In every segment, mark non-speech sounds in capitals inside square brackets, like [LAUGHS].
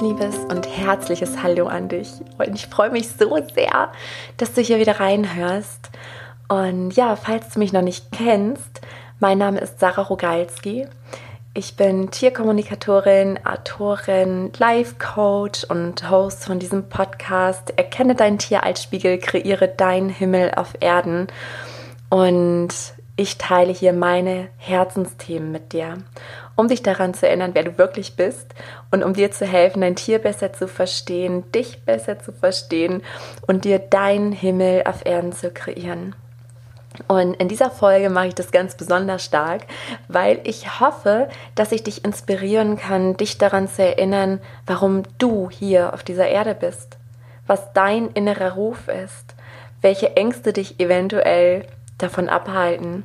liebes und herzliches Hallo an dich. Und ich freue mich so sehr, dass du hier wieder reinhörst. Und ja, falls du mich noch nicht kennst, mein Name ist Sarah Rogalski. Ich bin Tierkommunikatorin, Autorin, Life-Coach und Host von diesem Podcast. Erkenne dein Tier als Spiegel, kreiere deinen Himmel auf Erden. Und ich teile hier meine Herzensthemen mit dir, um dich daran zu erinnern, wer du wirklich bist und um dir zu helfen, dein Tier besser zu verstehen, dich besser zu verstehen und dir deinen Himmel auf Erden zu kreieren. Und in dieser Folge mache ich das ganz besonders stark, weil ich hoffe, dass ich dich inspirieren kann, dich daran zu erinnern, warum du hier auf dieser Erde bist, was dein innerer Ruf ist, welche Ängste dich eventuell davon abhalten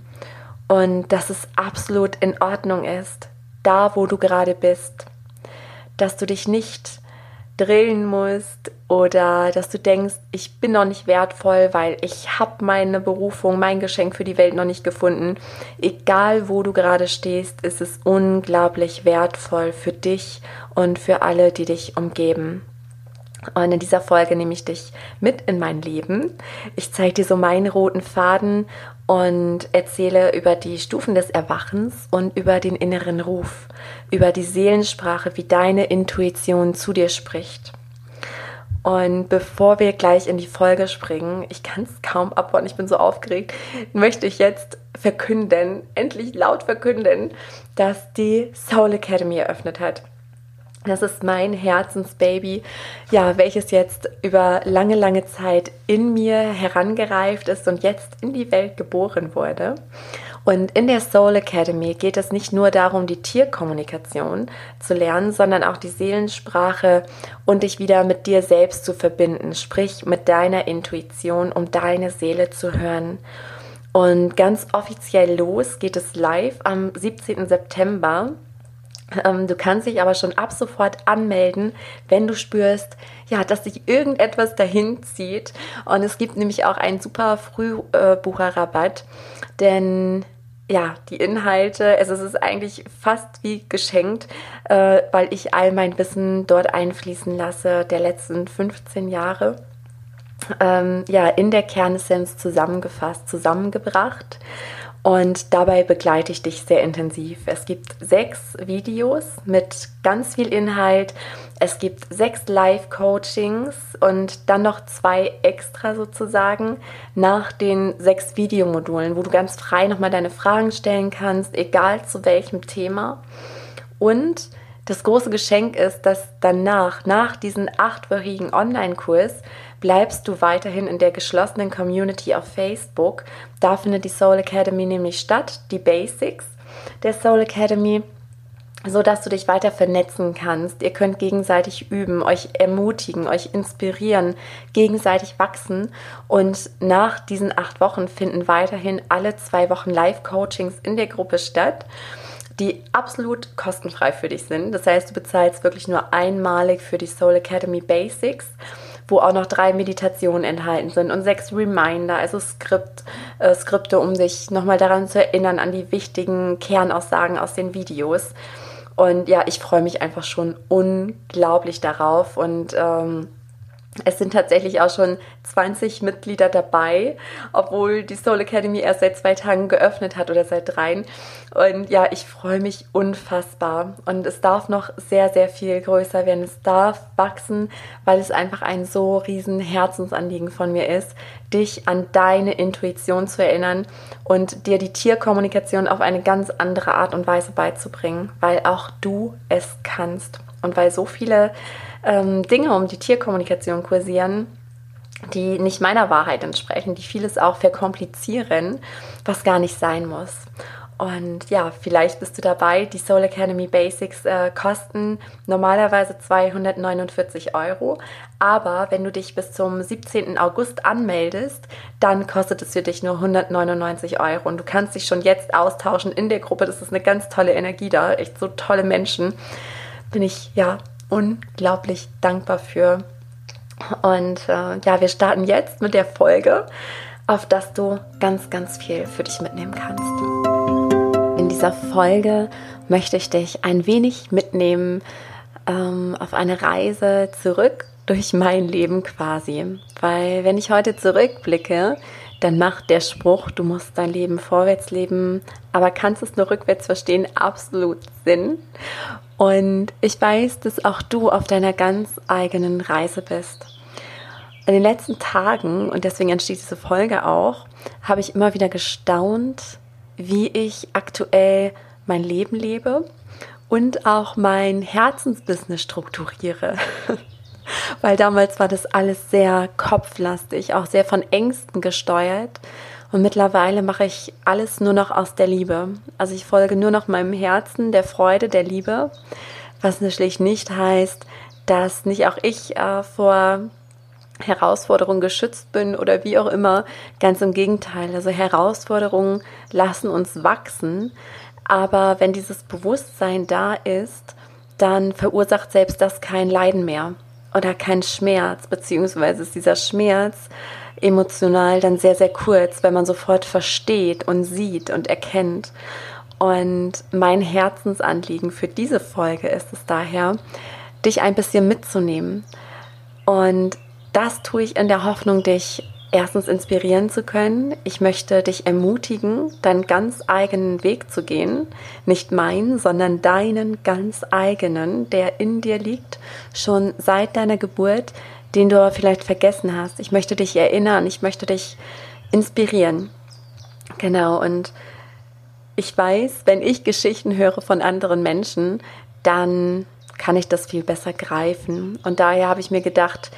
und dass es absolut in Ordnung ist, da wo du gerade bist, dass du dich nicht drillen musst oder dass du denkst, ich bin noch nicht wertvoll, weil ich habe meine Berufung, mein Geschenk für die Welt noch nicht gefunden. Egal wo du gerade stehst, ist es unglaublich wertvoll für dich und für alle, die dich umgeben. Und in dieser Folge nehme ich dich mit in mein Leben. Ich zeige dir so meinen roten Faden und erzähle über die Stufen des Erwachens und über den inneren Ruf, über die Seelensprache, wie deine Intuition zu dir spricht. Und bevor wir gleich in die Folge springen, ich kann es kaum abwarten, ich bin so aufgeregt, möchte ich jetzt verkünden, endlich laut verkünden, dass die Soul Academy eröffnet hat. Das ist mein Herzensbaby, ja, welches jetzt über lange, lange Zeit in mir herangereift ist und jetzt in die Welt geboren wurde. Und in der Soul Academy geht es nicht nur darum, die Tierkommunikation zu lernen, sondern auch die Seelensprache und dich wieder mit dir selbst zu verbinden, sprich mit deiner Intuition, um deine Seele zu hören. Und ganz offiziell los geht es live am 17. September du kannst dich aber schon ab sofort anmelden, wenn du spürst, ja, dass sich irgendetwas dahin zieht. Und es gibt nämlich auch einen super Frühbucherrabatt, denn ja, die Inhalte, also es ist eigentlich fast wie geschenkt, äh, weil ich all mein Wissen dort einfließen lasse der letzten 15 Jahre. Ähm, ja, in der Kernessenz zusammengefasst, zusammengebracht. Und dabei begleite ich dich sehr intensiv. Es gibt sechs Videos mit ganz viel Inhalt. Es gibt sechs Live-Coachings und dann noch zwei extra sozusagen nach den sechs Videomodulen, wo du ganz frei nochmal deine Fragen stellen kannst, egal zu welchem Thema. Und das große Geschenk ist, dass danach, nach diesem achtwöchigen Online-Kurs, bleibst du weiterhin in der geschlossenen Community auf Facebook. Da findet die Soul Academy nämlich statt, die Basics der Soul Academy so dass du dich weiter vernetzen kannst. Ihr könnt gegenseitig üben, euch ermutigen, euch inspirieren, gegenseitig wachsen. Und nach diesen acht Wochen finden weiterhin alle zwei Wochen Live-Coachings in der Gruppe statt, die absolut kostenfrei für dich sind. Das heißt, du bezahlst wirklich nur einmalig für die Soul Academy Basics wo auch noch drei Meditationen enthalten sind und sechs Reminder, also Skript, äh, Skripte, um sich nochmal daran zu erinnern, an die wichtigen Kernaussagen aus den Videos. Und ja, ich freue mich einfach schon unglaublich darauf und ähm, es sind tatsächlich auch schon 20 Mitglieder dabei, obwohl die Soul Academy erst seit zwei Tagen geöffnet hat oder seit dreien. Und ja, ich freue mich unfassbar. Und es darf noch sehr, sehr viel größer werden. Es darf wachsen, weil es einfach ein so riesen Herzensanliegen von mir ist, dich an deine Intuition zu erinnern und dir die Tierkommunikation auf eine ganz andere Art und Weise beizubringen, weil auch du es kannst. Und weil so viele ähm, Dinge um die Tierkommunikation kursieren, die nicht meiner Wahrheit entsprechen, die vieles auch verkomplizieren, was gar nicht sein muss. Und ja, vielleicht bist du dabei. Die Soul Academy Basics äh, kosten normalerweise 249 Euro. Aber wenn du dich bis zum 17. August anmeldest, dann kostet es für dich nur 199 Euro. Und du kannst dich schon jetzt austauschen in der Gruppe. Das ist eine ganz tolle Energie da. Echt so tolle Menschen. Bin ich ja unglaublich dankbar für. Und äh, ja, wir starten jetzt mit der Folge, auf das du ganz, ganz viel für dich mitnehmen kannst. In dieser Folge möchte ich dich ein wenig mitnehmen ähm, auf eine Reise zurück durch mein Leben quasi. Weil wenn ich heute zurückblicke, dann macht der Spruch, du musst dein Leben vorwärts leben, aber kannst es nur rückwärts verstehen, absolut Sinn. Und ich weiß, dass auch du auf deiner ganz eigenen Reise bist. In den letzten Tagen, und deswegen entsteht diese Folge auch, habe ich immer wieder gestaunt, wie ich aktuell mein Leben lebe und auch mein Herzensbusiness strukturiere. [LAUGHS] [LAUGHS] Weil damals war das alles sehr kopflastig, auch sehr von Ängsten gesteuert. Und mittlerweile mache ich alles nur noch aus der Liebe. Also ich folge nur noch meinem Herzen, der Freude, der Liebe. Was natürlich nicht heißt, dass nicht auch ich äh, vor Herausforderungen geschützt bin oder wie auch immer. Ganz im Gegenteil. Also Herausforderungen lassen uns wachsen. Aber wenn dieses Bewusstsein da ist, dann verursacht selbst das kein Leiden mehr oder kein Schmerz, beziehungsweise ist dieser Schmerz emotional dann sehr, sehr kurz, wenn man sofort versteht und sieht und erkennt. Und mein Herzensanliegen für diese Folge ist es daher, dich ein bisschen mitzunehmen und das tue ich in der Hoffnung, dich erstens inspirieren zu können. Ich möchte dich ermutigen, deinen ganz eigenen Weg zu gehen. Nicht meinen, sondern deinen ganz eigenen, der in dir liegt, schon seit deiner Geburt, den du vielleicht vergessen hast. Ich möchte dich erinnern, ich möchte dich inspirieren. Genau, und ich weiß, wenn ich Geschichten höre von anderen Menschen, dann kann ich das viel besser greifen. Und daher habe ich mir gedacht,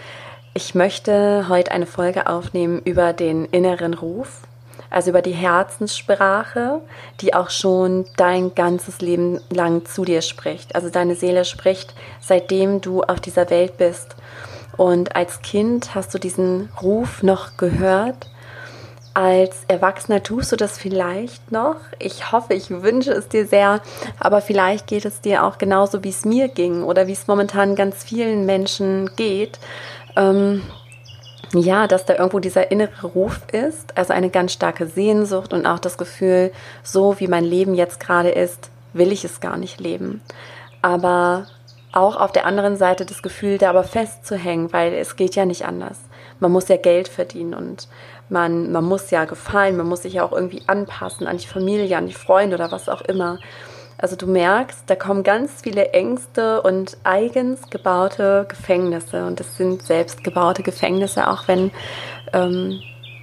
ich möchte heute eine Folge aufnehmen über den inneren Ruf, also über die Herzenssprache, die auch schon dein ganzes Leben lang zu dir spricht. Also deine Seele spricht, seitdem du auf dieser Welt bist. Und als Kind hast du diesen Ruf noch gehört. Als Erwachsener tust du das vielleicht noch. Ich hoffe, ich wünsche es dir sehr, aber vielleicht geht es dir auch genauso, wie es mir ging oder wie es momentan ganz vielen Menschen geht ähm, ja, dass da irgendwo dieser innere Ruf ist, also eine ganz starke Sehnsucht und auch das Gefühl, so wie mein Leben jetzt gerade ist, will ich es gar nicht leben. Aber auch auf der anderen Seite das Gefühl, da aber festzuhängen, weil es geht ja nicht anders. Man muss ja Geld verdienen und man, man muss ja gefallen, man muss sich ja auch irgendwie anpassen an die Familie, an die Freunde oder was auch immer. Also du merkst, da kommen ganz viele Ängste und eigens gebaute Gefängnisse. Und das sind selbst gebaute Gefängnisse, auch wenn, ähm,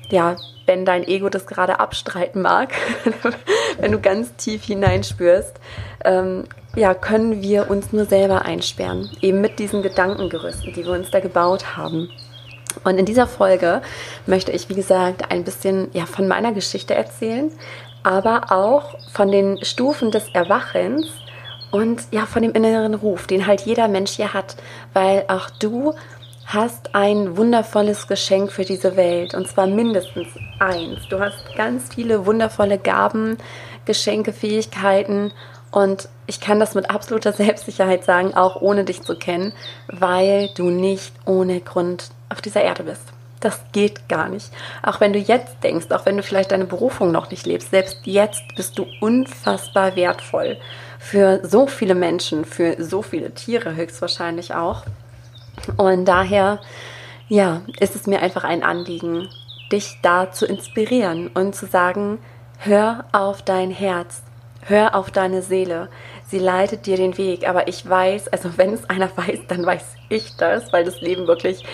ja, wenn dein Ego das gerade abstreiten mag, [LAUGHS] wenn du ganz tief hineinspürst, ähm, ja, können wir uns nur selber einsperren. Eben mit diesen Gedankengerüsten, die wir uns da gebaut haben. Und in dieser Folge möchte ich, wie gesagt, ein bisschen ja, von meiner Geschichte erzählen, aber auch von den Stufen des Erwachens und ja, von dem inneren Ruf, den halt jeder Mensch hier hat, weil auch du hast ein wundervolles Geschenk für diese Welt und zwar mindestens eins. Du hast ganz viele wundervolle Gaben, Geschenke, Fähigkeiten und ich kann das mit absoluter Selbstsicherheit sagen, auch ohne dich zu kennen, weil du nicht ohne Grund auf dieser Erde bist. Das geht gar nicht. Auch wenn du jetzt denkst, auch wenn du vielleicht deine Berufung noch nicht lebst, selbst jetzt bist du unfassbar wertvoll für so viele Menschen, für so viele Tiere höchstwahrscheinlich auch. Und daher, ja, ist es mir einfach ein Anliegen, dich da zu inspirieren und zu sagen, hör auf dein Herz, hör auf deine Seele. Sie leitet dir den Weg, aber ich weiß, also wenn es einer [LAUGHS] weiß, dann weiß ich das, weil das Leben wirklich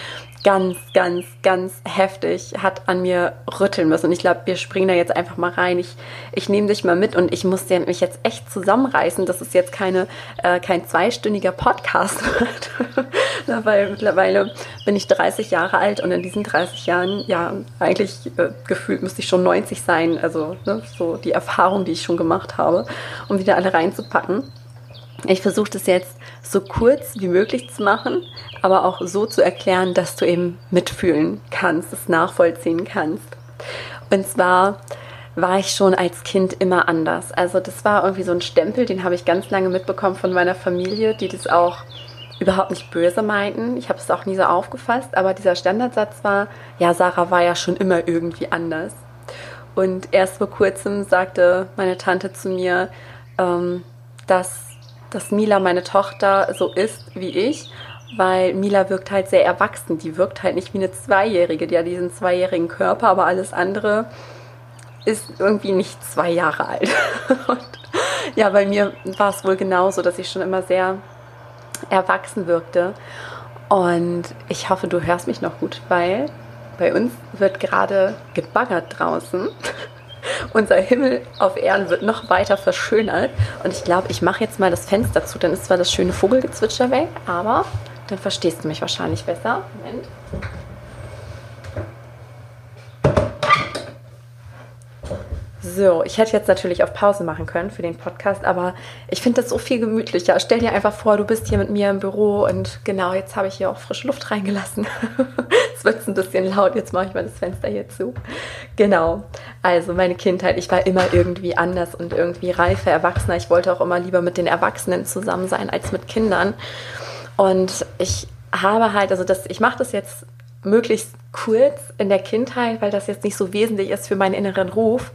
ganz, ganz, ganz heftig hat an mir rütteln müssen. Und ich glaube, wir springen da jetzt einfach mal rein. Ich, ich nehme dich mal mit und ich muss mich jetzt echt zusammenreißen, dass es jetzt keine, äh, kein zweistündiger Podcast. [LAUGHS] Weil mittlerweile bin ich 30 Jahre alt und in diesen 30 Jahren, ja, eigentlich äh, gefühlt müsste ich schon 90 sein. Also ne, so die Erfahrung, die ich schon gemacht habe, um wieder alle reinzupacken. Ich versuche das jetzt so kurz wie möglich zu machen, aber auch so zu erklären, dass du eben mitfühlen kannst, es nachvollziehen kannst. Und zwar war ich schon als Kind immer anders. Also das war irgendwie so ein Stempel, den habe ich ganz lange mitbekommen von meiner Familie, die das auch überhaupt nicht böse meinten. Ich habe es auch nie so aufgefasst, aber dieser Standardsatz war, ja, Sarah war ja schon immer irgendwie anders. Und erst vor kurzem sagte meine Tante zu mir, ähm, dass dass Mila, meine Tochter, so ist wie ich, weil Mila wirkt halt sehr erwachsen. Die wirkt halt nicht wie eine Zweijährige. Die hat diesen zweijährigen Körper, aber alles andere ist irgendwie nicht zwei Jahre alt. [LAUGHS] Und ja, bei mir war es wohl genauso, dass ich schon immer sehr erwachsen wirkte. Und ich hoffe, du hörst mich noch gut, weil bei uns wird gerade gebaggert draußen. [LAUGHS] Unser Himmel auf Erden wird noch weiter verschönert. Und ich glaube, ich mache jetzt mal das Fenster zu. Dann ist zwar das schöne Vogelgezwitscher weg, aber dann verstehst du mich wahrscheinlich besser. Moment. So, ich hätte jetzt natürlich auf Pause machen können für den Podcast, aber ich finde das so viel gemütlicher. Stell dir einfach vor, du bist hier mit mir im Büro und genau, jetzt habe ich hier auch frische Luft reingelassen. [LAUGHS] es wird ein bisschen laut, jetzt mache ich mal das Fenster hier zu. Genau, also meine Kindheit, ich war immer irgendwie anders und irgendwie reifer, erwachsener. Ich wollte auch immer lieber mit den Erwachsenen zusammen sein als mit Kindern. Und ich habe halt, also das, ich mache das jetzt möglichst kurz in der Kindheit, weil das jetzt nicht so wesentlich ist für meinen inneren Ruf.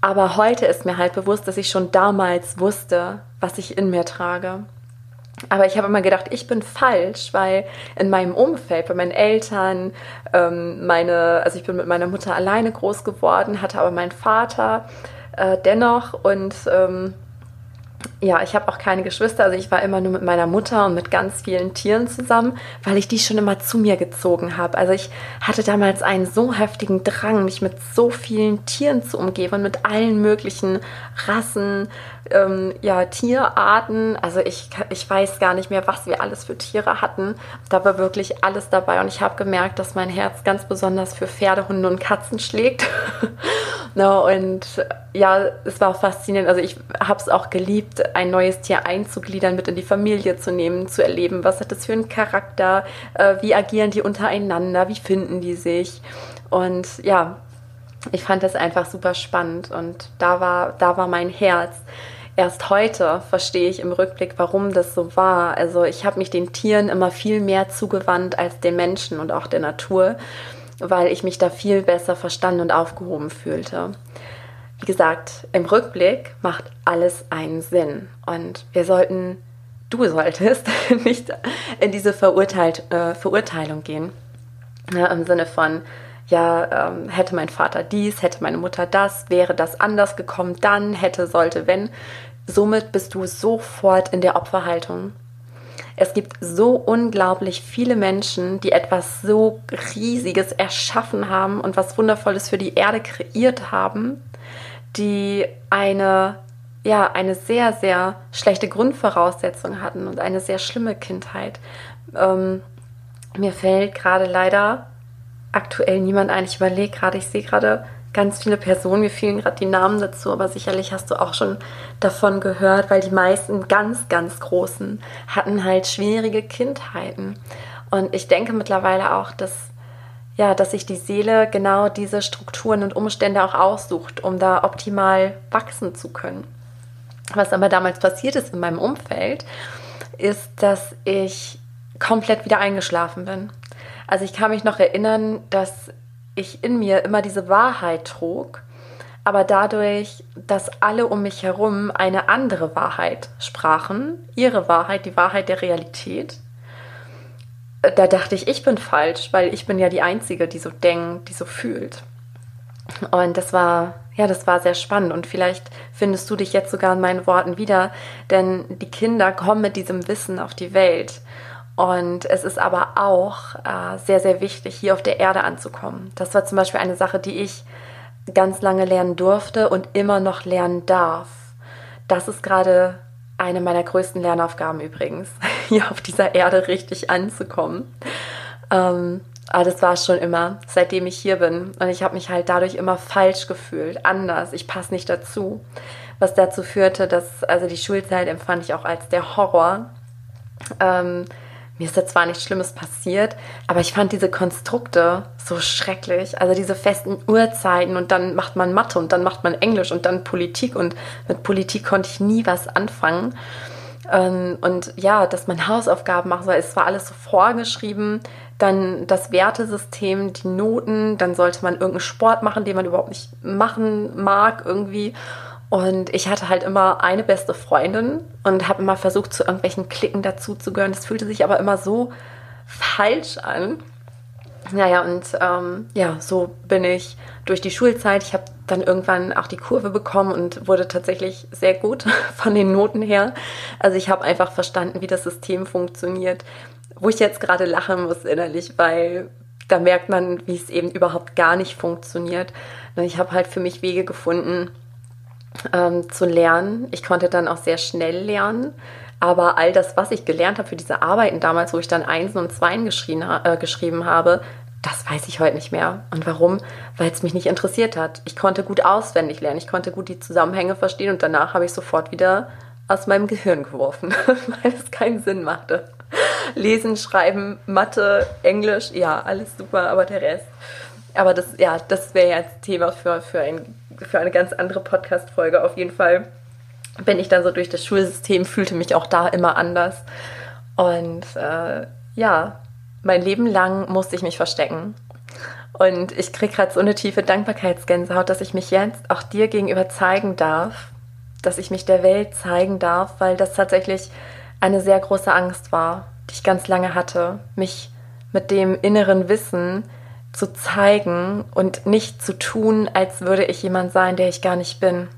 Aber heute ist mir halt bewusst, dass ich schon damals wusste, was ich in mir trage. Aber ich habe immer gedacht, ich bin falsch, weil in meinem Umfeld, bei meinen Eltern, ähm, meine, also ich bin mit meiner Mutter alleine groß geworden, hatte aber meinen Vater äh, dennoch und ähm, ja, ich habe auch keine Geschwister, also ich war immer nur mit meiner Mutter und mit ganz vielen Tieren zusammen, weil ich die schon immer zu mir gezogen habe. Also ich hatte damals einen so heftigen Drang, mich mit so vielen Tieren zu umgeben und mit allen möglichen Rassen, ähm, ja, Tierarten. Also ich, ich weiß gar nicht mehr, was wir alles für Tiere hatten. Da war wirklich alles dabei und ich habe gemerkt, dass mein Herz ganz besonders für Pferde, Hunde und Katzen schlägt. [LAUGHS] no, und ja, es war faszinierend. Also ich habe es auch geliebt, ein neues Tier einzugliedern, mit in die Familie zu nehmen, zu erleben, was hat das für einen Charakter, äh, wie agieren die untereinander, wie finden die sich. Und ja, ich fand das einfach super spannend und da war, da war mein Herz. Erst heute verstehe ich im Rückblick, warum das so war. Also ich habe mich den Tieren immer viel mehr zugewandt als den Menschen und auch der Natur, weil ich mich da viel besser verstanden und aufgehoben fühlte. Wie gesagt, im Rückblick macht alles einen Sinn und wir sollten, du solltest [LAUGHS] nicht in diese Verurteilt, äh, Verurteilung gehen. Ja, Im Sinne von, ja, ähm, hätte mein Vater dies, hätte meine Mutter das, wäre das anders gekommen, dann, hätte, sollte, wenn. Somit bist du sofort in der Opferhaltung. Es gibt so unglaublich viele Menschen, die etwas so Riesiges erschaffen haben und was Wundervolles für die Erde kreiert haben, die eine, ja, eine sehr, sehr schlechte Grundvoraussetzung hatten und eine sehr schlimme Kindheit. Ähm, mir fällt gerade leider aktuell niemand ein. Ich überlege gerade, ich sehe gerade ganz viele Personen, mir fielen gerade die Namen dazu, aber sicherlich hast du auch schon davon gehört, weil die meisten ganz, ganz Großen hatten halt schwierige Kindheiten. Und ich denke mittlerweile auch, dass, ja, dass sich die Seele genau diese Strukturen und Umstände auch aussucht, um da optimal wachsen zu können. Was aber damals passiert ist in meinem Umfeld, ist, dass ich komplett wieder eingeschlafen bin. Also ich kann mich noch erinnern, dass ich in mir immer diese Wahrheit trug, aber dadurch, dass alle um mich herum eine andere Wahrheit sprachen, ihre Wahrheit, die Wahrheit der Realität, da dachte ich, ich bin falsch, weil ich bin ja die Einzige, die so denkt, die so fühlt. Und das war, ja, das war sehr spannend. Und vielleicht findest du dich jetzt sogar in meinen Worten wieder, denn die Kinder kommen mit diesem Wissen auf die Welt. Und es ist aber auch äh, sehr, sehr wichtig, hier auf der Erde anzukommen. Das war zum Beispiel eine Sache, die ich ganz lange lernen durfte und immer noch lernen darf. Das ist gerade eine meiner größten Lernaufgaben übrigens, [LAUGHS] hier auf dieser Erde richtig anzukommen. Ähm, aber das war schon immer, seitdem ich hier bin. Und ich habe mich halt dadurch immer falsch gefühlt, anders. Ich passe nicht dazu. Was dazu führte, dass, also die Schulzeit empfand ich auch als der Horror. Ähm, mir ist da zwar nichts Schlimmes passiert, aber ich fand diese Konstrukte so schrecklich. Also diese festen Uhrzeiten und dann macht man Mathe und dann macht man Englisch und dann Politik und mit Politik konnte ich nie was anfangen. Ähm, und ja, dass man Hausaufgaben machen soll, es war alles so vorgeschrieben. Dann das Wertesystem, die Noten, dann sollte man irgendeinen Sport machen, den man überhaupt nicht machen mag irgendwie. Und ich hatte halt immer eine beste Freundin und habe immer versucht, zu irgendwelchen Klicken dazu zu gehören. Das fühlte sich aber immer so falsch an. Naja, und ähm, ja, so bin ich durch die Schulzeit. Ich habe dann irgendwann auch die Kurve bekommen und wurde tatsächlich sehr gut [LAUGHS] von den Noten her. Also ich habe einfach verstanden, wie das System funktioniert. Wo ich jetzt gerade lachen muss innerlich, weil da merkt man, wie es eben überhaupt gar nicht funktioniert. Ich habe halt für mich Wege gefunden, ähm, zu lernen. Ich konnte dann auch sehr schnell lernen. Aber all das, was ich gelernt habe für diese Arbeiten damals, wo ich dann Einsen und Zweien äh, geschrieben habe, das weiß ich heute nicht mehr. Und warum? Weil es mich nicht interessiert hat. Ich konnte gut auswendig lernen, ich konnte gut die Zusammenhänge verstehen und danach habe ich sofort wieder aus meinem Gehirn geworfen, [LAUGHS] weil es keinen Sinn machte. Lesen, Schreiben, Mathe, Englisch, ja, alles super, aber der Rest. Aber das, ja, das wäre jetzt Thema für, für ein für eine ganz andere Podcast-Folge. Auf jeden Fall bin ich dann so durch das Schulsystem, fühlte mich auch da immer anders. Und äh, ja, mein Leben lang musste ich mich verstecken. Und ich kriege gerade so eine tiefe Dankbarkeitsgänsehaut, dass ich mich jetzt auch dir gegenüber zeigen darf, dass ich mich der Welt zeigen darf, weil das tatsächlich eine sehr große Angst war, die ich ganz lange hatte, mich mit dem inneren Wissen, zu zeigen und nicht zu tun, als würde ich jemand sein, der ich gar nicht bin.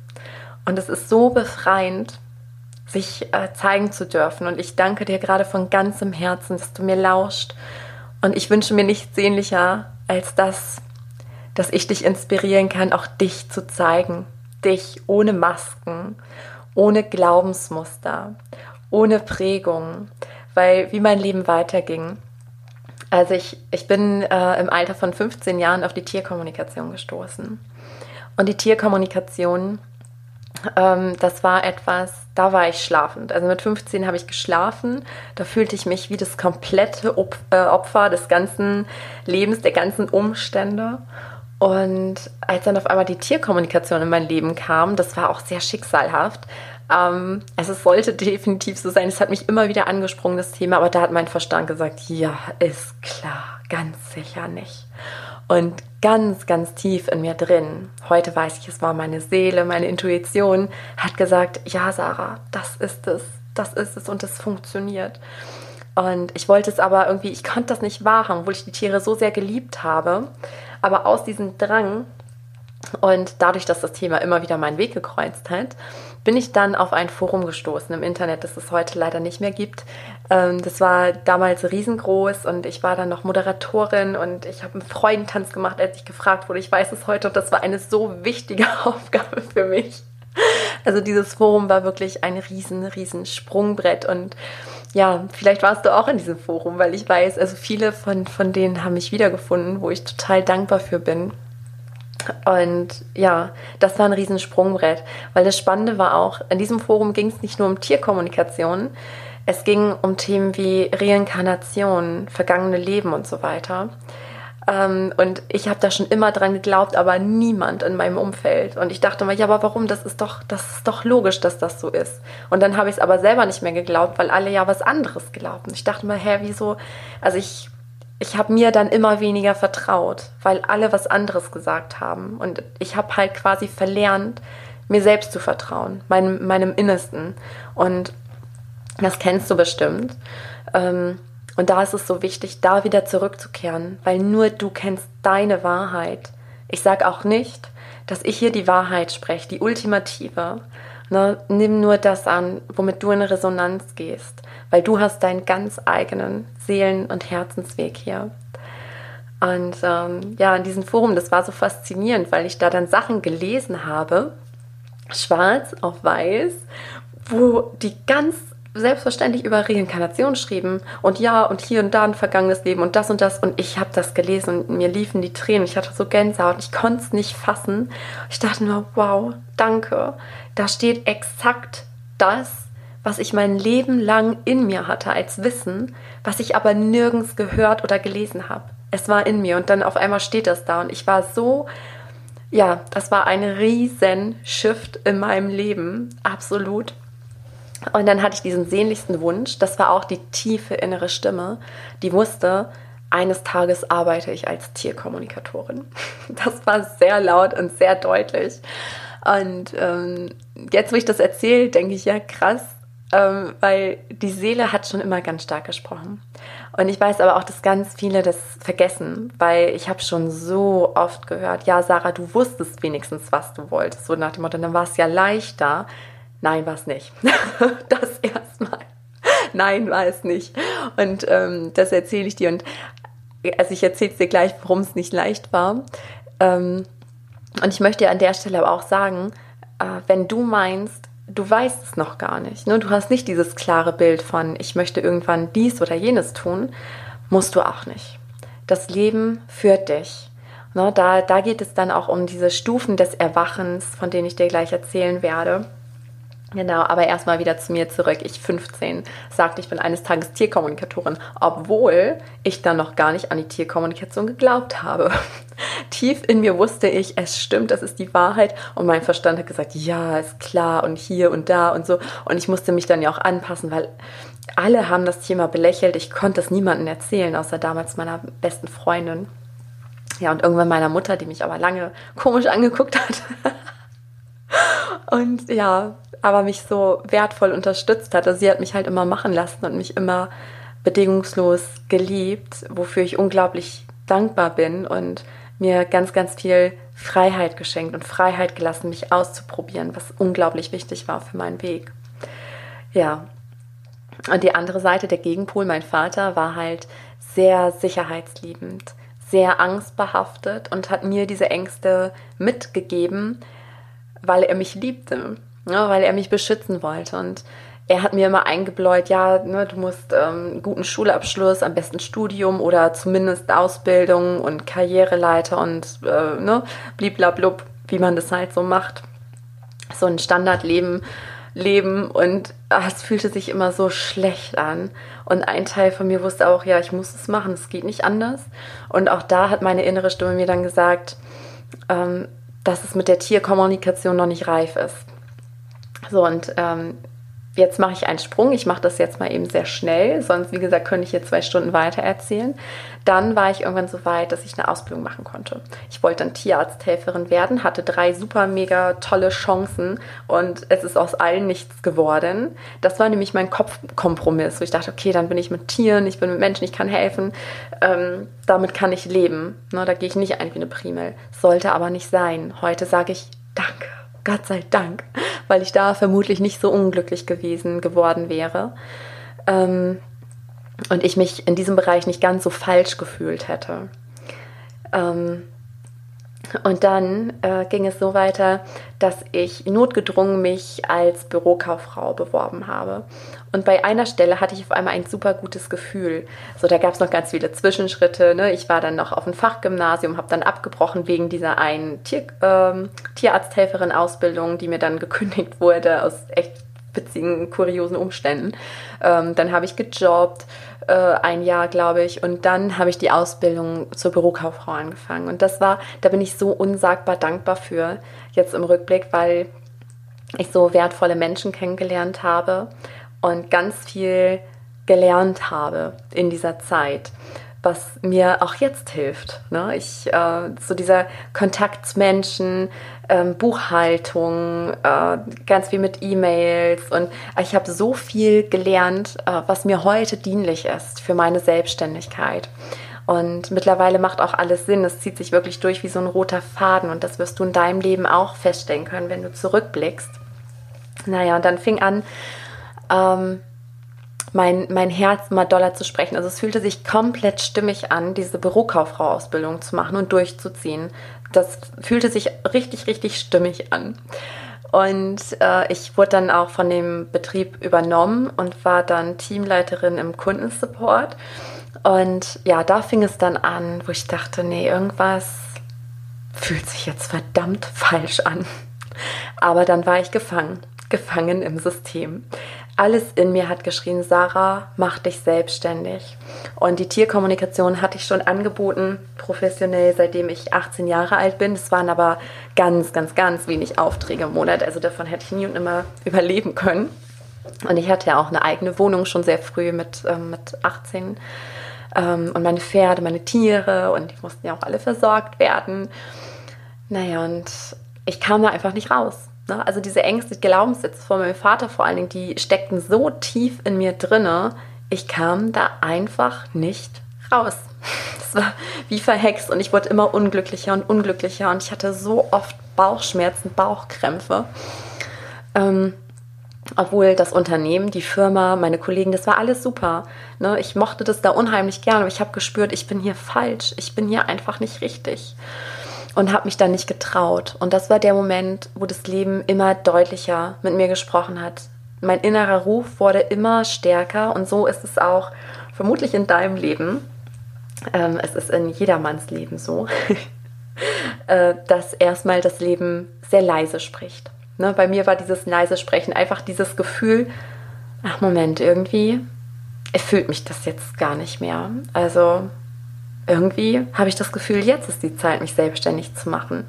Und es ist so befreiend, sich äh, zeigen zu dürfen. Und ich danke dir gerade von ganzem Herzen, dass du mir lauscht. Und ich wünsche mir nichts sehnlicher als das, dass ich dich inspirieren kann, auch dich zu zeigen. Dich ohne Masken, ohne Glaubensmuster, ohne Prägung. Weil wie mein Leben weiterging, also ich, ich bin äh, im Alter von 15 Jahren auf die Tierkommunikation gestoßen. Und die Tierkommunikation, ähm, das war etwas, da war ich schlafend. Also mit 15 habe ich geschlafen. Da fühlte ich mich wie das komplette Op äh, Opfer des ganzen Lebens, der ganzen Umstände. Und als dann auf einmal die Tierkommunikation in mein Leben kam, das war auch sehr schicksalhaft, ähm, also es sollte definitiv so sein. Es hat mich immer wieder angesprungen, das Thema, aber da hat mein Verstand gesagt, ja, ist klar, ganz sicher nicht. Und ganz, ganz tief in mir drin, heute weiß ich, es war meine Seele, meine Intuition, hat gesagt, ja, Sarah, das ist es, das ist es und es funktioniert. Und ich wollte es aber irgendwie, ich konnte das nicht wahrhaben, obwohl ich die Tiere so sehr geliebt habe. Aber aus diesem Drang und dadurch, dass das Thema immer wieder meinen Weg gekreuzt hat, bin ich dann auf ein Forum gestoßen im Internet, das es heute leider nicht mehr gibt. Ähm, das war damals riesengroß und ich war dann noch Moderatorin und ich habe einen Freudentanz gemacht, als ich gefragt wurde. Ich weiß es heute und das war eine so wichtige [LAUGHS] Aufgabe für mich. Also dieses Forum war wirklich ein riesen, riesen Sprungbrett und ja, vielleicht warst du auch in diesem Forum, weil ich weiß, also viele von, von denen haben mich wiedergefunden, wo ich total dankbar für bin. Und ja, das war ein Riesensprungbrett, weil das Spannende war auch, in diesem Forum ging es nicht nur um Tierkommunikation, es ging um Themen wie Reinkarnation, vergangene Leben und so weiter. Ähm, und ich habe da schon immer dran geglaubt, aber niemand in meinem Umfeld. Und ich dachte mal, ja, aber warum? Das ist doch, das ist doch logisch, dass das so ist. Und dann habe ich es aber selber nicht mehr geglaubt, weil alle ja was anderes glaubten. Ich dachte mal, hä, wieso? Also ich ich habe mir dann immer weniger vertraut, weil alle was anderes gesagt haben. Und ich habe halt quasi verlernt, mir selbst zu vertrauen, meinem, meinem Innersten. Und das kennst du bestimmt. Ähm, und da ist es so wichtig, da wieder zurückzukehren, weil nur du kennst deine Wahrheit. Ich sage auch nicht, dass ich hier die Wahrheit spreche, die ultimative. Ne? Nimm nur das an, womit du in Resonanz gehst weil du hast deinen ganz eigenen Seelen- und Herzensweg hier. Und ähm, ja, in diesem Forum, das war so faszinierend, weil ich da dann Sachen gelesen habe, schwarz auf weiß, wo die ganz selbstverständlich über Reinkarnation schrieben und ja und hier und da ein vergangenes Leben und das und das und ich habe das gelesen und mir liefen die Tränen, ich hatte so Gänsehaut, ich konnte es nicht fassen. Ich dachte nur, wow, danke. Da steht exakt das, was ich mein Leben lang in mir hatte als Wissen, was ich aber nirgends gehört oder gelesen habe. Es war in mir und dann auf einmal steht das da und ich war so, ja, das war ein riesen Shift in meinem Leben, absolut. Und dann hatte ich diesen sehnlichsten Wunsch, das war auch die tiefe innere Stimme, die wusste, eines Tages arbeite ich als Tierkommunikatorin. [LAUGHS] Das war sehr laut und sehr deutlich. Und ähm, jetzt, wo ich das erzähle, denke ich, ja, krass, ähm, weil die Seele hat schon immer ganz stark gesprochen. Und ich weiß aber auch, dass ganz viele das vergessen, weil ich habe schon so oft gehört, ja, Sarah, du wusstest wenigstens, was du wolltest. So nach dem Motto, dann war es ja leichter. Nein, war es nicht. [LAUGHS] das erstmal. Nein, war es nicht. Und ähm, das erzähle ich dir. Und also ich erzähle dir gleich, warum es nicht leicht war. Ähm, und ich möchte an der Stelle aber auch sagen, äh, wenn du meinst, du weißt es noch gar nicht, ne? du hast nicht dieses klare Bild von, ich möchte irgendwann dies oder jenes tun, musst du auch nicht. Das Leben führt dich. Ne? Da, da geht es dann auch um diese Stufen des Erwachens, von denen ich dir gleich erzählen werde. Genau, aber erstmal wieder zu mir zurück. Ich 15 sagte, ich bin eines Tages Tierkommunikatorin, obwohl ich dann noch gar nicht an die Tierkommunikation geglaubt habe. [LAUGHS] Tief in mir wusste ich, es stimmt, das ist die Wahrheit. Und mein Verstand hat gesagt, ja, ist klar und hier und da und so. Und ich musste mich dann ja auch anpassen, weil alle haben das Thema belächelt. Ich konnte es niemandem erzählen, außer damals meiner besten Freundin. Ja, und irgendwann meiner Mutter, die mich aber lange komisch angeguckt hat. [LAUGHS] und ja, aber mich so wertvoll unterstützt hat. Also sie hat mich halt immer machen lassen und mich immer bedingungslos geliebt, wofür ich unglaublich dankbar bin und mir ganz, ganz viel Freiheit geschenkt und Freiheit gelassen, mich auszuprobieren, was unglaublich wichtig war für meinen Weg. Ja. Und die andere Seite, der Gegenpol, mein Vater, war halt sehr sicherheitsliebend, sehr angstbehaftet und hat mir diese Ängste mitgegeben, weil er mich liebte ne, weil er mich beschützen wollte. Und er hat mir immer eingebläut, ja, ne, du musst ähm, einen guten Schulabschluss, am besten Studium oder zumindest Ausbildung und Karriereleiter und äh, ne, bliblablub, wie man das halt so macht. So ein Standardleben leben und ach, es fühlte sich immer so schlecht an. Und ein Teil von mir wusste auch, ja, ich muss es machen, es geht nicht anders. Und auch da hat meine innere Stimme mir dann gesagt, ähm, dass es mit der Tierkommunikation noch nicht reif ist. So, und ähm, jetzt mache ich einen Sprung. Ich mache das jetzt mal eben sehr schnell, sonst, wie gesagt, könnte ich hier zwei Stunden weiter erzählen. Dann war ich irgendwann so weit, dass ich eine Ausbildung machen konnte. Ich wollte dann Tierarzthelferin werden, hatte drei super mega tolle Chancen und es ist aus allen nichts geworden. Das war nämlich mein Kopfkompromiss, wo ich dachte, okay, dann bin ich mit Tieren, ich bin mit Menschen, ich kann helfen, ähm, damit kann ich leben. Ne, da gehe ich nicht ein wie eine Primel. Sollte aber nicht sein. Heute sage ich Danke. Gott sei Dank, weil ich da vermutlich nicht so unglücklich gewesen geworden wäre. Ähm, und ich mich in diesem Bereich nicht ganz so falsch gefühlt hätte. Ähm, und dann äh, ging es so weiter, dass ich notgedrungen mich als Bürokauffrau beworben habe. Und bei einer Stelle hatte ich auf einmal ein super gutes Gefühl. So, da gab es noch ganz viele Zwischenschritte. Ne? Ich war dann noch auf dem Fachgymnasium, habe dann abgebrochen wegen dieser einen Tier, ähm, Tierarzthelferin-Ausbildung, die mir dann [LAUGHS] gekündigt wurde aus echt witzigen, kuriosen Umständen. Ähm, dann habe ich gejobbt, äh, ein Jahr, glaube ich, und dann habe ich die Ausbildung zur Bürokauffrau angefangen. Und das war, da bin ich so unsagbar dankbar für, jetzt im Rückblick, weil ich so wertvolle Menschen kennengelernt habe und ganz viel gelernt habe in dieser Zeit was mir auch jetzt hilft. Ne? Ich, äh, so dieser Kontakt zu Menschen, ähm, Buchhaltung, äh, ganz viel mit E-Mails und ich habe so viel gelernt, äh, was mir heute dienlich ist für meine Selbstständigkeit. Und mittlerweile macht auch alles Sinn. Es zieht sich wirklich durch wie so ein roter Faden und das wirst du in deinem Leben auch feststellen können, wenn du zurückblickst. Naja, und dann fing an, ähm, mein, mein Herz mal doller zu sprechen. Also es fühlte sich komplett stimmig an, diese Bürokauffrau-Ausbildung zu machen und durchzuziehen. Das fühlte sich richtig, richtig stimmig an. Und äh, ich wurde dann auch von dem Betrieb übernommen und war dann Teamleiterin im Kundensupport. Und ja, da fing es dann an, wo ich dachte, nee, irgendwas fühlt sich jetzt verdammt falsch an. Aber dann war ich gefangen, gefangen im System alles in mir hat geschrien, Sarah, mach dich selbstständig. Und die Tierkommunikation hatte ich schon angeboten, professionell, seitdem ich 18 Jahre alt bin. Es waren aber ganz, ganz, ganz wenig Aufträge im Monat. Also davon hätte ich nie und nimmer überleben können. Und ich hatte ja auch eine eigene Wohnung schon sehr früh mit, ähm, mit 18. Ähm, und meine Pferde, meine Tiere und die mussten ja auch alle versorgt werden. Naja, und ich kam da einfach nicht raus. Ne? Also diese Ängste, Glaubenssätze von meinem Vater vor allen Dingen, die steckten so tief in mir drinne, ich kam da einfach nicht raus. [LAUGHS] Das war wie verhext und ich wurde immer unglücklicher und unglücklicher und ich hatte so oft Bauchschmerzen, Bauchkrämpfe. Ähm, obwohl das Unternehmen, die Firma, meine Kollegen, das war alles super. Ne? Ich mochte das da unheimlich gerne, aber ich habe gespürt, ich bin hier falsch, ich bin hier einfach nicht richtig und habe mich dann nicht getraut. Und das war der Moment, wo das Leben immer deutlicher mit mir gesprochen hat. Mein innerer Ruf wurde immer stärker und so ist es auch vermutlich in deinem Leben. Ähm, es ist in jedermanns Leben so, [LAUGHS] äh, dass erstmal das Leben sehr leise spricht. Ne, bei mir war dieses leise Sprechen einfach dieses Gefühl, ach Moment, irgendwie erfüllt mich das jetzt gar nicht mehr. Also irgendwie habe ich das Gefühl, jetzt ist die Zeit, mich selbstständig zu machen.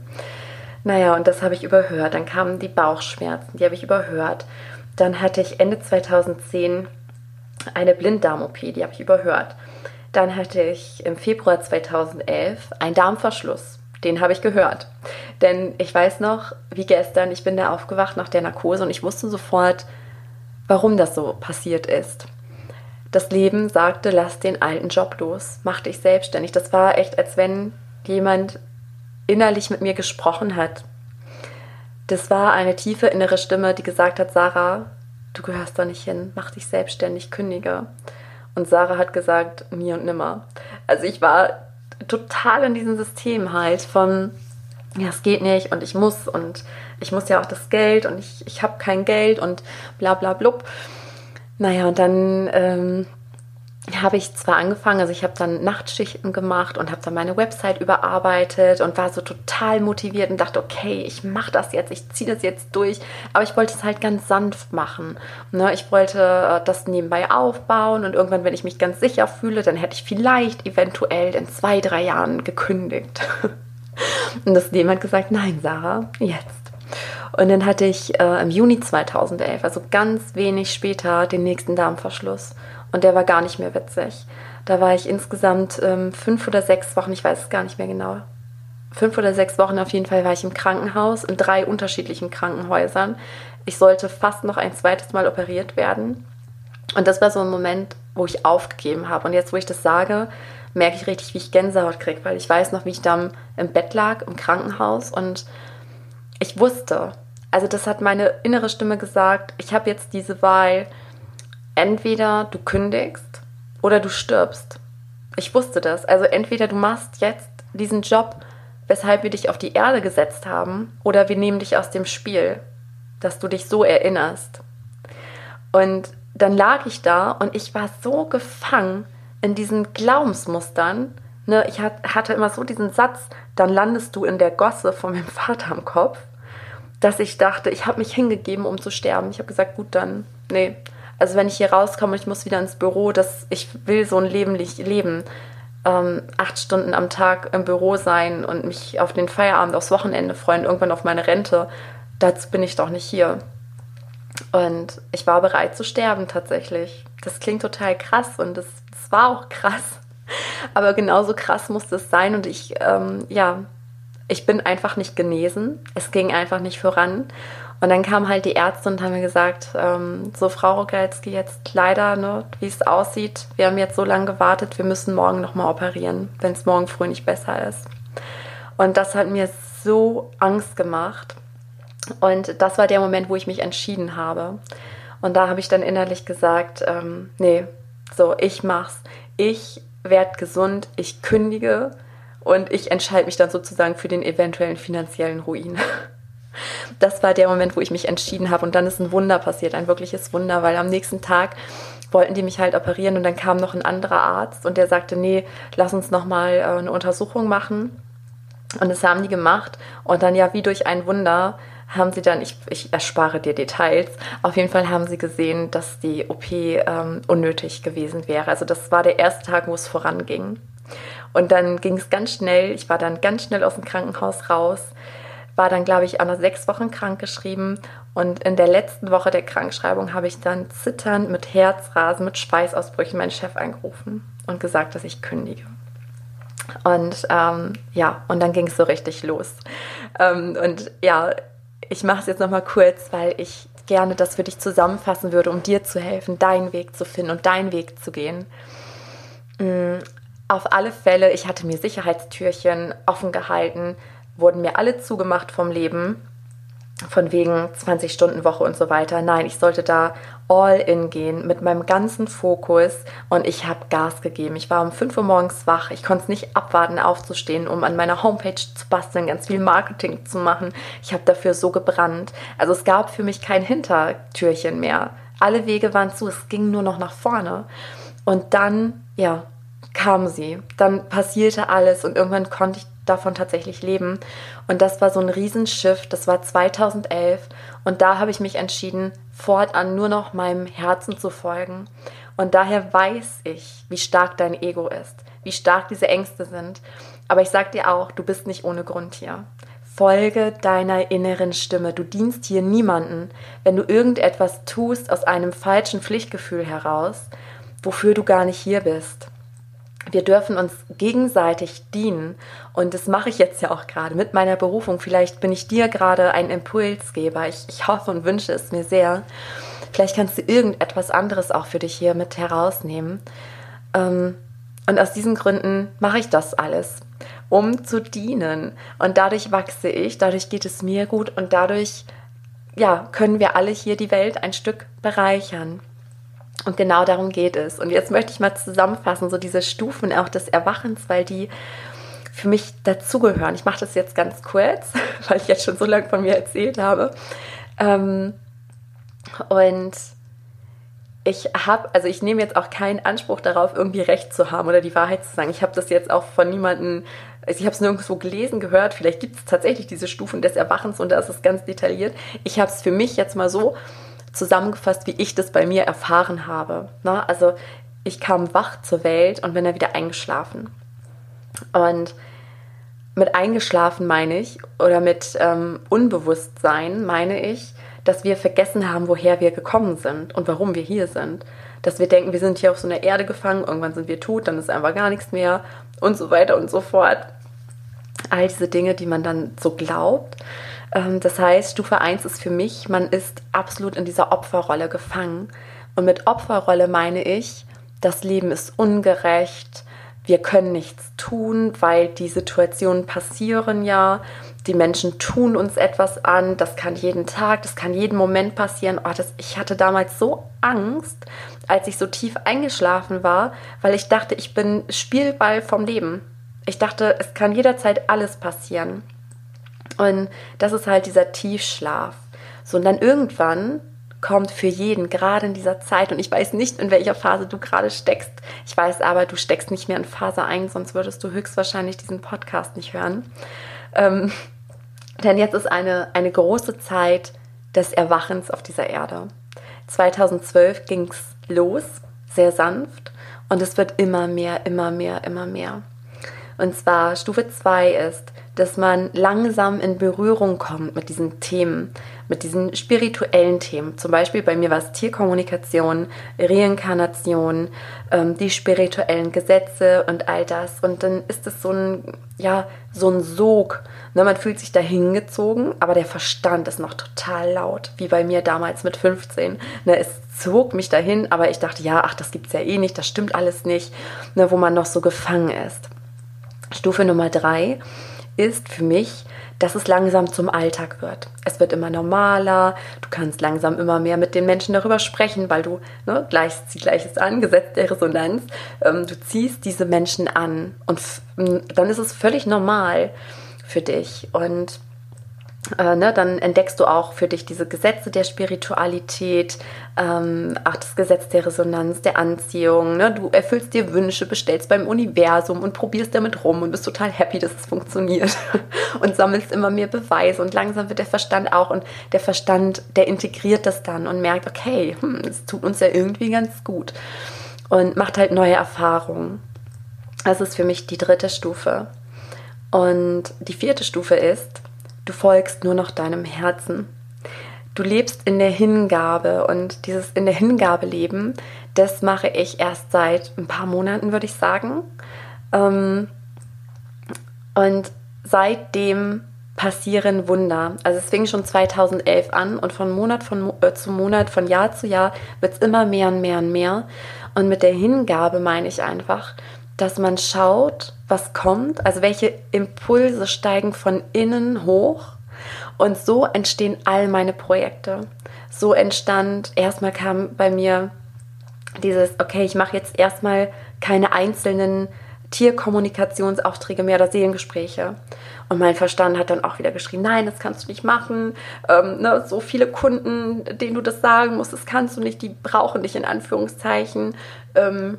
Naja, und das habe ich überhört. Dann kamen die Bauchschmerzen, die habe ich überhört. Dann hatte ich Ende 2010 eine Blinddarm-OP, die habe ich überhört. Dann hatte ich im Februar 2011 einen Darmverschluss, den habe ich gehört. Denn ich weiß noch, wie gestern, ich bin da aufgewacht nach der Narkose und ich wusste sofort, warum das so passiert ist. Das Leben sagte, lass den alten Job los, mach dich selbstständig. Das war echt, als wenn jemand innerlich mit mir gesprochen hat. Das war eine tiefe innere Stimme, die gesagt hat, Sarah, du gehörst da nicht hin, mach dich selbstständig, kündige. Und Sarah hat gesagt, nie und nimmer. Also ich war total in diesem System halt von, ja, es geht nicht und ich muss und ich muss ja auch das Geld und ich, ich habe kein Geld und bla bla blub. Naja, und dann ähm, habe ich zwar angefangen, also ich habe dann Nachtschichten gemacht und habe dann meine Website überarbeitet und war so total motiviert und dachte, okay, ich mache das jetzt, ich ziehe das jetzt durch, aber ich wollte es halt ganz sanft machen. Ne? Ich wollte äh, das nebenbei aufbauen und irgendwann, wenn ich mich ganz sicher fühle, dann hätte ich vielleicht eventuell in zwei, drei Jahren gekündigt. [LAUGHS] und das hat gesagt, nein, Sarah, jetzt. Und dann hatte ich äh, im Juni 2011, also ganz wenig später, den nächsten Darmverschluss. Und der war gar nicht mehr witzig. Da war ich insgesamt ähm, fünf oder sechs Wochen, ich weiß es gar nicht mehr genau. Fünf oder sechs Wochen auf jeden Fall war ich im Krankenhaus, in drei unterschiedlichen Krankenhäusern. Ich sollte fast noch ein zweites Mal operiert werden. Und das war so ein Moment, wo ich aufgegeben habe. Und jetzt, wo ich das sage, merke ich richtig, wie ich Gänsehaut kriege, weil ich weiß noch, wie ich da im Bett lag, im Krankenhaus und ich wusste, also das hat meine innere Stimme gesagt, ich habe jetzt diese Wahl, entweder du kündigst oder du stirbst. Ich wusste das. Also entweder du machst jetzt diesen Job, weshalb wir dich auf die Erde gesetzt haben, oder wir nehmen dich aus dem Spiel, dass du dich so erinnerst. Und dann lag ich da und ich war so gefangen in diesen Glaubensmustern. Ne, ich hatte immer so diesen Satz, dann landest du in der Gosse von meinem Vater am Kopf dass ich dachte, ich habe mich hingegeben, um zu sterben. Ich habe gesagt, gut, dann, nee. Also wenn ich hier rauskomme, ich muss wieder ins Büro, dass ich will so ein Leben leben. Ähm, acht Stunden am Tag im Büro sein und mich auf den Feierabend, aufs Wochenende freuen, irgendwann auf meine Rente. Dazu bin ich doch nicht hier. Und ich war bereit zu sterben tatsächlich. Das klingt total krass und das, das war auch krass. [LAUGHS] Aber genauso krass musste es sein und ich, ähm, ja, ich bin einfach nicht genesen. Es ging einfach nicht voran. Und dann kamen halt die Ärzte und haben mir gesagt, ähm, so Frau Rogalski, jetzt leider, ne, wie es aussieht, wir haben jetzt so lange gewartet, wir müssen morgen nochmal operieren, wenn es morgen früh nicht besser ist. Und das hat mir so Angst gemacht. Und das war der Moment, wo ich mich entschieden habe. Und da habe ich dann innerlich gesagt, ähm, nee, so, ich mach's. Ich werde gesund, ich kündige und ich entscheide mich dann sozusagen für den eventuellen finanziellen Ruin. [LAUGHS] Das war der Moment, wo ich mich entschieden habe und dann ist ein Wunder passiert, ein wirkliches Wunder, weil am nächsten Tag wollten die mich halt operieren und dann kam noch ein anderer Arzt und der sagte, nee, lass uns noch mal äh, eine Untersuchung machen. Und das haben die gemacht und dann ja wie durch ein Wunder haben sie dann, ich, ich erspare dir Details, auf jeden Fall haben sie gesehen, dass die OP ähm, unnötig gewesen wäre. Also das war der erste Tag, wo es voranging. Und dann ging es ganz schnell. Ich war dann ganz schnell aus dem Krankenhaus raus, war dann, glaube ich, auch noch sechs Wochen krankgeschrieben. Und in der letzten Woche der Krankschreibung habe ich dann zitternd mit Herzrasen, mit Schweißausbrüchen meinen Chef angerufen und gesagt, dass ich kündige. Und ähm, ja, und dann ging es so richtig los. Ähm, und ja, ich mache es jetzt nochmal kurz, weil ich gerne das für dich zusammenfassen würde, um dir zu helfen, deinen Weg zu finden und deinen Weg zu gehen. Auf alle Fälle, ich hatte mir Sicherheitstürchen offen gehalten, wurden mir alle zugemacht vom Leben von wegen 20-Stunden-Woche und so weiter. Nein, ich sollte da all in gehen mit meinem ganzen Fokus und ich habe Gas gegeben. Ich war um 5 Uhr morgens wach. Ich konnte es nicht abwarten, aufzustehen, um an meiner Homepage zu basteln, ganz viel Marketing zu machen. Ich habe dafür so gebrannt. Also es gab für mich kein Hintertürchen mehr. Alle Wege waren zu, es ging nur noch nach vorne. Und dann, ja, kam sie. Dann passierte alles und irgendwann konnte ich davon tatsächlich leben. Und das war so ein Riesenschiff, das war 2011 und da habe ich mich entschieden, fortan nur noch meinem Herzen zu folgen. Und daher weiß ich, wie stark dein Ego ist, wie stark diese Ängste sind. Aber ich sag dir auch, du bist nicht ohne Grund hier. Folge deiner inneren Stimme. Du dienst hier niemanden, wenn du irgendetwas tust aus einem falschen Pflichtgefühl heraus, wofür du gar nicht hier bist wir dürfen uns gegenseitig dienen. Und das mache ich jetzt ja auch gerade mit meiner Berufung. Vielleicht bin ich dir gerade ein Impulsgeber. Ich, ich hoffe und wünsche es mir sehr. Vielleicht kannst du irgendetwas anderes auch für dich hier mit herausnehmen. Ähm, und aus diesen Gründen mache ich das alles, um zu dienen. Und dadurch wachse ich, dadurch geht es mir gut und dadurch ja, können wir alle hier die Welt ein Stück bereichern. Und genau darum geht es. Und jetzt möchte ich mal zusammenfassen, so diese Stufen auch des Erwachens, weil die für mich dazugehören. Ich mache das jetzt ganz kurz, [LAUGHS] weil ich jetzt schon so lange von mir erzählt habe. Ähm, und ich habe, also ich nehme jetzt auch keinen Anspruch darauf, irgendwie Recht zu haben oder die Wahrheit zu sagen. Ich habe das jetzt auch von niemandem, also ich habe es nirgendwo gelesen, gehört. Vielleicht gibt es tatsächlich diese Stufen des Erwachens und da ist es ganz detailliert. Ich habe es für mich jetzt mal so zusammengefasst, wie ich das bei mir erfahren habe. Ne? Also ich kam wach zur Welt und bin dann wieder eingeschlafen. Und mit eingeschlafen meine ich, oder mit ähm, Unbewusstsein meine ich, dass wir vergessen haben, woher wir gekommen sind und warum wir hier sind. Dass wir denken, wir sind hier auf so einer Erde gefangen, irgendwann sind wir tot, dann ist einfach gar nichts mehr und so weiter und so fort. All diese Dinge, die man dann so glaubt. Ähm, das heißt, Stufe 1 ist für mich, man ist absolut in dieser Opferrolle gefangen. Und mit Opferrolle meine ich, das Leben ist ungerecht, wir können nichts tun, weil die Situationen passieren ja. Die Menschen tun uns etwas an. Das kann jeden Tag, das kann jeden Moment passieren. Oh, das, ich hatte damals so Angst, als ich so tief eingeschlafen war, weil ich dachte, ich bin Spielball vom Leben. Ich dachte, es kann jederzeit alles passieren. Und das ist halt dieser Tiefschlaf. So, und dann irgendwann kommt für jeden, gerade in dieser Zeit, und ich weiß nicht, in welcher Phase du gerade steckst. Ich weiß aber, du steckst nicht mehr in Phase 1, sonst würdest du höchstwahrscheinlich diesen Podcast nicht hören. Ähm, [LAUGHS] denn jetzt ist eine, eine große Zeit des Erwachens auf dieser Erde. 2012 ging es los, sehr sanft, und es wird immer mehr, immer mehr, immer mehr. Und zwar Stufe 2 ist, dass man langsam in Berührung kommt mit diesen Themen, mit diesen spirituellen Themen. Zum Beispiel bei mir war es Tierkommunikation, Reinkarnation, ähm, die spirituellen Gesetze und all das. Und dann ist es so ein, ja, so ein Sog. Ne, man fühlt sich da hingezogen, aber der Verstand ist noch total laut, wie bei mir damals mit 15. Ne, es zog mich dahin, aber ich dachte, ja, ach, das gibt's ja eh nicht, das stimmt alles nicht, ne, wo man noch so gefangen ist. Stufe Nummer drei ist für mich, dass es langsam zum Alltag wird. Es wird immer normaler, du kannst langsam immer mehr mit den Menschen darüber sprechen, weil du, ne, gleich, zieh Gleiches an, Gesetz der Resonanz, ähm, du ziehst diese Menschen an und dann ist es völlig normal für dich. Und äh, ne, dann entdeckst du auch für dich diese Gesetze der Spiritualität, ähm, auch das Gesetz der Resonanz, der Anziehung. Ne? Du erfüllst dir Wünsche, bestellst beim Universum und probierst damit rum und bist total happy, dass es funktioniert [LAUGHS] und sammelst immer mehr Beweise und langsam wird der Verstand auch und der Verstand, der integriert das dann und merkt, okay, hm, es tut uns ja irgendwie ganz gut und macht halt neue Erfahrungen. Das ist für mich die dritte Stufe. Und die vierte Stufe ist, Du folgst nur noch deinem Herzen. Du lebst in der Hingabe und dieses in der Hingabe leben, das mache ich erst seit ein paar Monaten, würde ich sagen. Ähm, Und seitdem passieren Wunder. Also es fing schon 2011 an und von Monat von, äh, zu Monat, von Jahr zu Jahr wird es immer mehr und mehr und mehr. Und mit der Hingabe meine ich einfach, dass man schaut, was kommt, also welche Impulse steigen von innen hoch. Und so entstehen all meine Projekte. So entstand, erstmal kam bei mir dieses, okay, ich mache jetzt erstmal keine einzelnen Tierkommunikationsaufträge mehr oder Seelengespräche. Und mein Verstand hat dann auch wieder geschrieben, nein, das kannst du nicht machen. Ähm, ne, so viele Kunden, denen du das sagen musst, das kannst du nicht, die brauchen dich in Anführungszeichen. Ähm,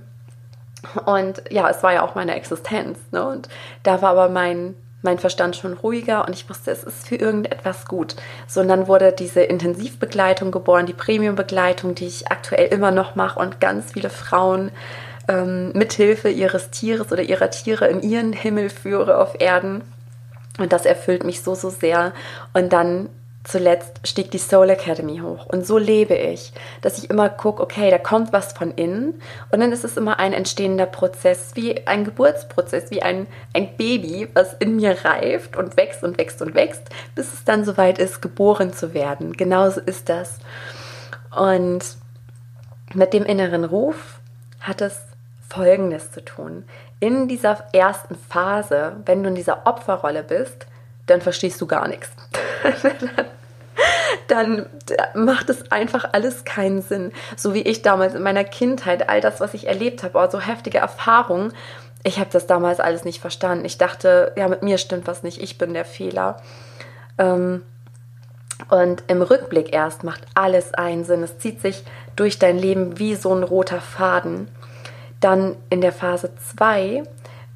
und ja, es war ja auch meine Existenz. Ne? Und da war aber mein, mein Verstand schon ruhiger und ich wusste, es ist für irgendetwas gut. So, und dann wurde diese Intensivbegleitung geboren, die Premiumbegleitung, die ich aktuell immer noch mache und ganz viele Frauen ähm, mithilfe ihres Tieres oder ihrer Tiere in ihren Himmel führe auf Erden. Und das erfüllt mich so, so sehr. Und dann zuletzt stieg die Soul Academy hoch. Und so lebe ich, dass ich immer gucke, okay, da kommt was von innen. Und dann ist es immer ein entstehender Prozess, wie ein Geburtsprozess, wie ein, ein Baby, was in mir reift und wächst und wächst und wächst, bis es dann soweit ist, geboren zu werden. Genauso ist das. Und mit dem inneren Ruf hat es Folgendes zu tun. In dieser ersten Phase, wenn du in dieser Opferrolle bist, dann verstehst du gar nichts. [LAUGHS] dann macht es einfach alles keinen Sinn. So wie ich damals in meiner Kindheit, all das, was ich erlebt habe, also heftige Erfahrungen, ich habe das damals alles nicht verstanden. Ich dachte, ja, mit mir stimmt was nicht, ich bin der Fehler. Ähm, und im Rückblick erst macht alles einen Sinn. Es zieht sich durch dein Leben wie so ein roter Faden. Dann in der Phase 2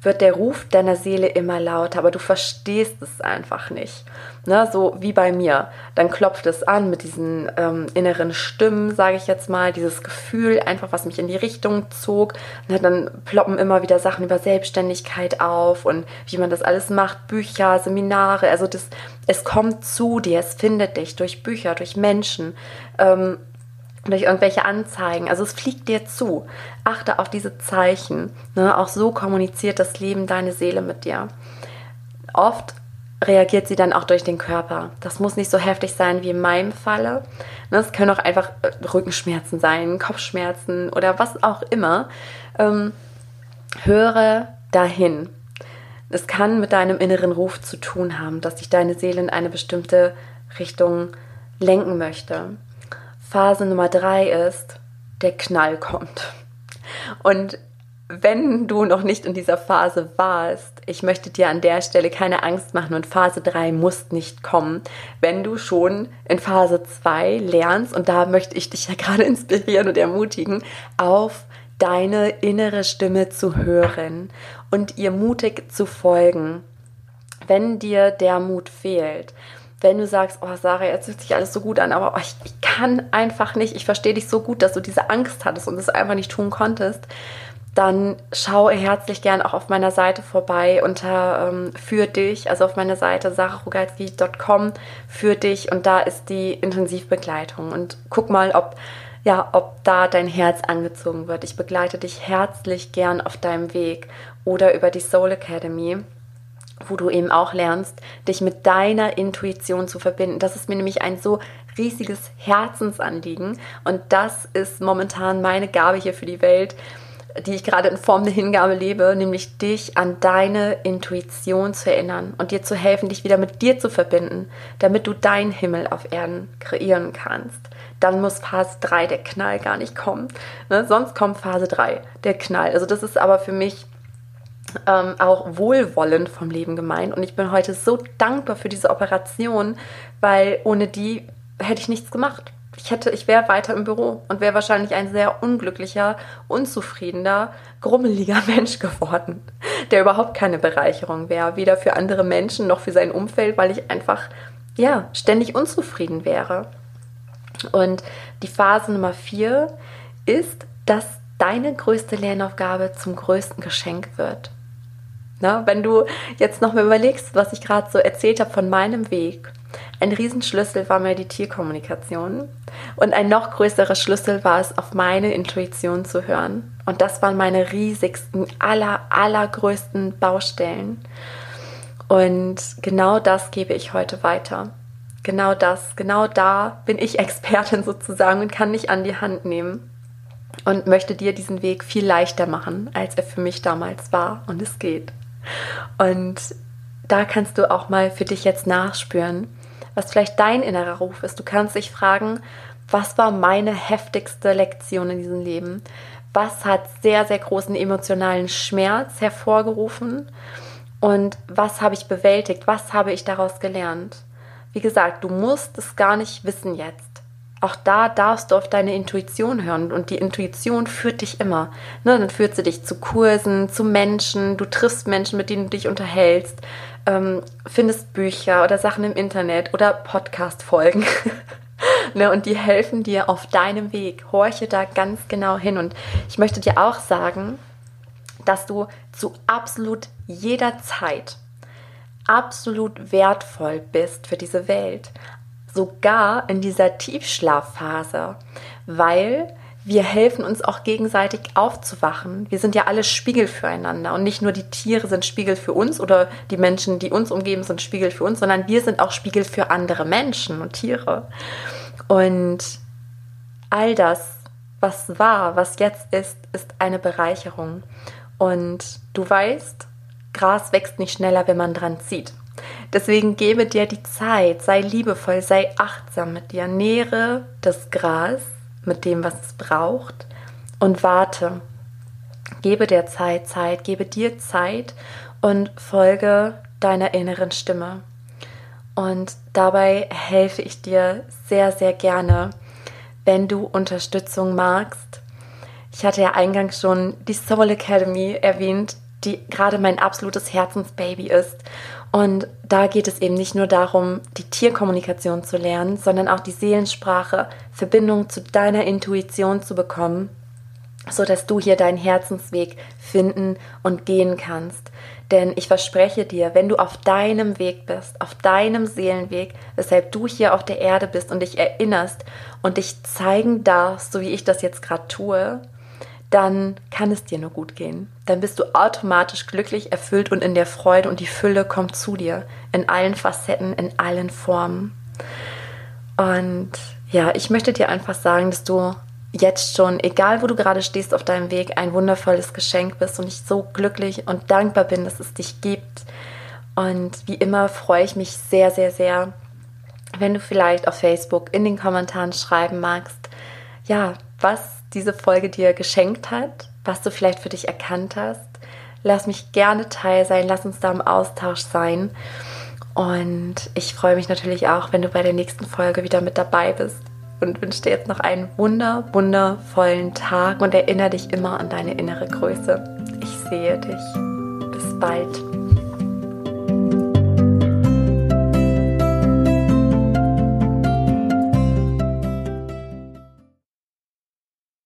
wird der Ruf deiner Seele immer lauter, aber du verstehst es einfach nicht. Ne, so wie bei mir. Dann klopft es an mit diesen ähm, inneren Stimmen, sage ich jetzt mal, dieses Gefühl einfach, was mich in die Richtung zog. Ne, dann ploppen immer wieder Sachen über Selbstständigkeit auf und wie man das alles macht, Bücher, Seminare. Also das, es kommt zu dir, es findet dich durch Bücher, durch Menschen. Ähm, durch irgendwelche Anzeigen. Also es fliegt dir zu. Achte auf diese Zeichen. Ne? Auch so kommuniziert das Leben deine Seele mit dir. Oft reagiert sie dann auch durch den Körper. Das muss nicht so heftig sein wie in meinem Falle. Ne? Es können auch einfach äh, Rückenschmerzen sein, Kopfschmerzen oder was auch immer. Ähm, höre dahin. Es kann mit deinem inneren Ruf zu tun haben, dass dich deine Seele in eine bestimmte Richtung lenken möchte. Phase Nummer drei ist, der Knall kommt. Und wenn du noch nicht in dieser Phase warst, ich möchte dir an der Stelle keine Angst machen und Phase 3 muss nicht kommen. Wenn du schon in Phase 2 lernst, und da möchte ich dich ja [LAUGHS] gerade inspirieren und ermutigen, auf deine innere Stimme zu hören und ihr mutig zu folgen. Wenn dir der Mut fehlt, wenn du sagst, oh Sarah, jetzt fühlt sich alles so gut an, aber oh, ich, ich kann einfach nicht, ich verstehe dich so gut, dass du diese Angst hattest und es einfach nicht tun konntest, dann schau herzlich gern auch auf meiner Seite vorbei unter ähm, für dich, also auf meiner Seite sararogalski.com für dich und da ist die Intensivbegleitung und guck mal, ob ja, ob da dein Herz angezogen wird. Ich begleite dich herzlich gern auf deinem Weg oder über die Soul Academy wo du eben auch lernst, dich mit deiner Intuition zu verbinden. Das ist mir nämlich ein so riesiges Herzensanliegen und das ist momentan meine Gabe hier für die Welt, die ich gerade in Form der Hingabe lebe, nämlich dich an deine Intuition zu erinnern und dir zu helfen, dich wieder mit dir zu verbinden, damit du deinen Himmel auf Erden kreieren kannst. Dann muss Phase 3, der Knall, gar nicht kommen. Ne? Sonst kommt Phase 3, der Knall. Also das ist aber für mich ähm, auch wohlwollend vom Leben gemeint. Und ich bin heute so dankbar für diese Operation, weil ohne die hätte ich nichts gemacht. Ich hätte, ich wäre weiter im Büro und wäre wahrscheinlich ein sehr unglücklicher, unzufriedener, grummeliger [LAUGHS] Mensch geworden, der überhaupt keine Bereicherung wäre, weder für andere Menschen noch für sein Umfeld, weil ich einfach ja ständig unzufrieden wäre. Und die Phase Nummer vier ist, dass deine größte Lernaufgabe zum größten Geschenk wird. Na, wenn du jetzt noch mal überlegst, was ich gerade so erzählt habe von meinem Weg, ein Riesenschlüssel war mir die Tierkommunikation und ein noch größerer Schlüssel war es, auf meine Intuition zu hören. Und das waren meine riesigsten, aller, allergrößten Baustellen. Und genau das gebe ich heute weiter. Genau das, genau da bin ich Expertin [LAUGHS] sozusagen und kann mich an die Hand nehmen und möchte dir diesen Weg viel leichter machen, als er für mich damals war. Und es geht. Und da kannst du auch mal für dich jetzt nachspüren, was vielleicht dein innerer Ruf ist. Du kannst dich fragen, was war meine heftigste Lektion in diesem Leben? Was hat sehr, sehr großen emotionalen Schmerz hervorgerufen? Und was habe ich bewältigt? Was habe ich daraus gelernt? Wie gesagt, du musst es gar nicht wissen jetzt. Auch da darfst du auf deine Intuition hören und die Intuition führt dich immer. Ne, dann führt sie dich zu Kursen, zu Menschen, du triffst Menschen, mit denen du dich unterhältst, ähm, findest Bücher oder Sachen im Internet oder Podcast-Folgen. [LAUGHS] ne, und die helfen dir auf deinem Weg. Horche da ganz genau hin. Und ich möchte dir auch sagen, dass du zu absolut jeder Zeit absolut wertvoll bist für diese Welt. Sogar in dieser Tiefschlafphase, weil wir helfen uns auch gegenseitig aufzuwachen. Wir sind ja alle Spiegel füreinander und nicht nur die Tiere sind Spiegel für uns oder die Menschen, die uns umgeben, sind Spiegel für uns, sondern wir sind auch Spiegel für andere Menschen und Tiere. Und all das, was war, was jetzt ist, ist eine Bereicherung. Und du weißt, Gras wächst nicht schneller, wenn man dran zieht. Deswegen gebe dir die Zeit, sei liebevoll, sei achtsam mit dir, nähre das Gras mit dem, was es braucht und warte. Gebe der Zeit Zeit, gebe dir Zeit und folge deiner inneren Stimme. Und dabei helfe ich dir sehr, sehr gerne, wenn du Unterstützung magst. Ich hatte ja eingangs schon die Soul Academy erwähnt, die gerade mein absolutes Herzensbaby ist. Und da geht es eben nicht nur darum, die Tierkommunikation zu lernen, sondern auch die Seelensprache, Verbindung zu deiner Intuition zu bekommen, so dass du hier deinen Herzensweg finden und gehen kannst. Denn ich verspreche dir, wenn du auf deinem Weg bist, auf deinem Seelenweg, weshalb du hier auf der Erde bist und dich erinnerst und dich zeigen darfst, so wie ich das jetzt gerade tue, dann kann es dir nur gut gehen. Dann bist du automatisch glücklich, erfüllt und in der Freude und die Fülle kommt zu dir. In allen Facetten, in allen Formen. Und ja, ich möchte dir einfach sagen, dass du jetzt schon, egal wo du gerade stehst auf deinem Weg, ein wundervolles Geschenk bist und ich so glücklich und dankbar bin, dass es dich gibt. Und wie immer freue ich mich sehr, sehr, sehr, wenn du vielleicht auf Facebook in den Kommentaren schreiben magst, ja, was diese Folge dir geschenkt hat, was du vielleicht für dich erkannt hast. Lass mich gerne teil sein, lass uns da im Austausch sein. Und ich freue mich natürlich auch, wenn du bei der nächsten Folge wieder mit dabei bist und wünsche dir jetzt noch einen wunder, wundervollen Tag und erinnere dich immer an deine innere Größe. Ich sehe dich. Bis bald.